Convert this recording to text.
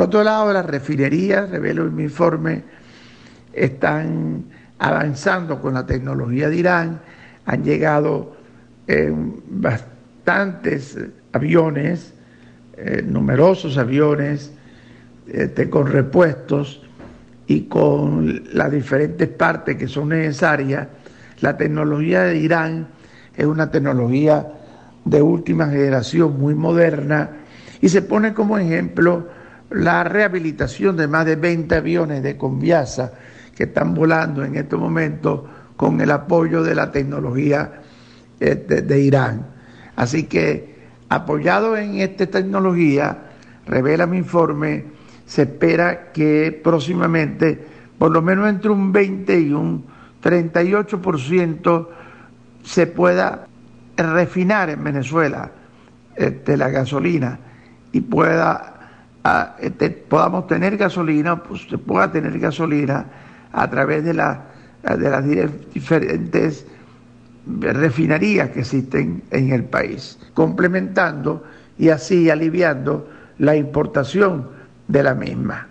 otro lado, las refinerías, revelo en mi informe, están avanzando con la tecnología de Irán, han llegado bastantes aviones, eh, numerosos aviones este, con repuestos y con las diferentes partes que son necesarias. La tecnología de Irán es una tecnología de última generación, muy moderna, y se pone como ejemplo la rehabilitación de más de 20 aviones de Conviasa que están volando en este momento con el apoyo de la tecnología este, de Irán. Así que, apoyado en esta tecnología, revela mi informe, se espera que próximamente, por lo menos entre un 20 y un 38%, se pueda refinar en Venezuela este, la gasolina y pueda ah, este, podamos tener gasolina, pues se pueda tener gasolina a través de, la, de las diferentes refinerías que existen en el país, complementando y así aliviando la importación de la misma.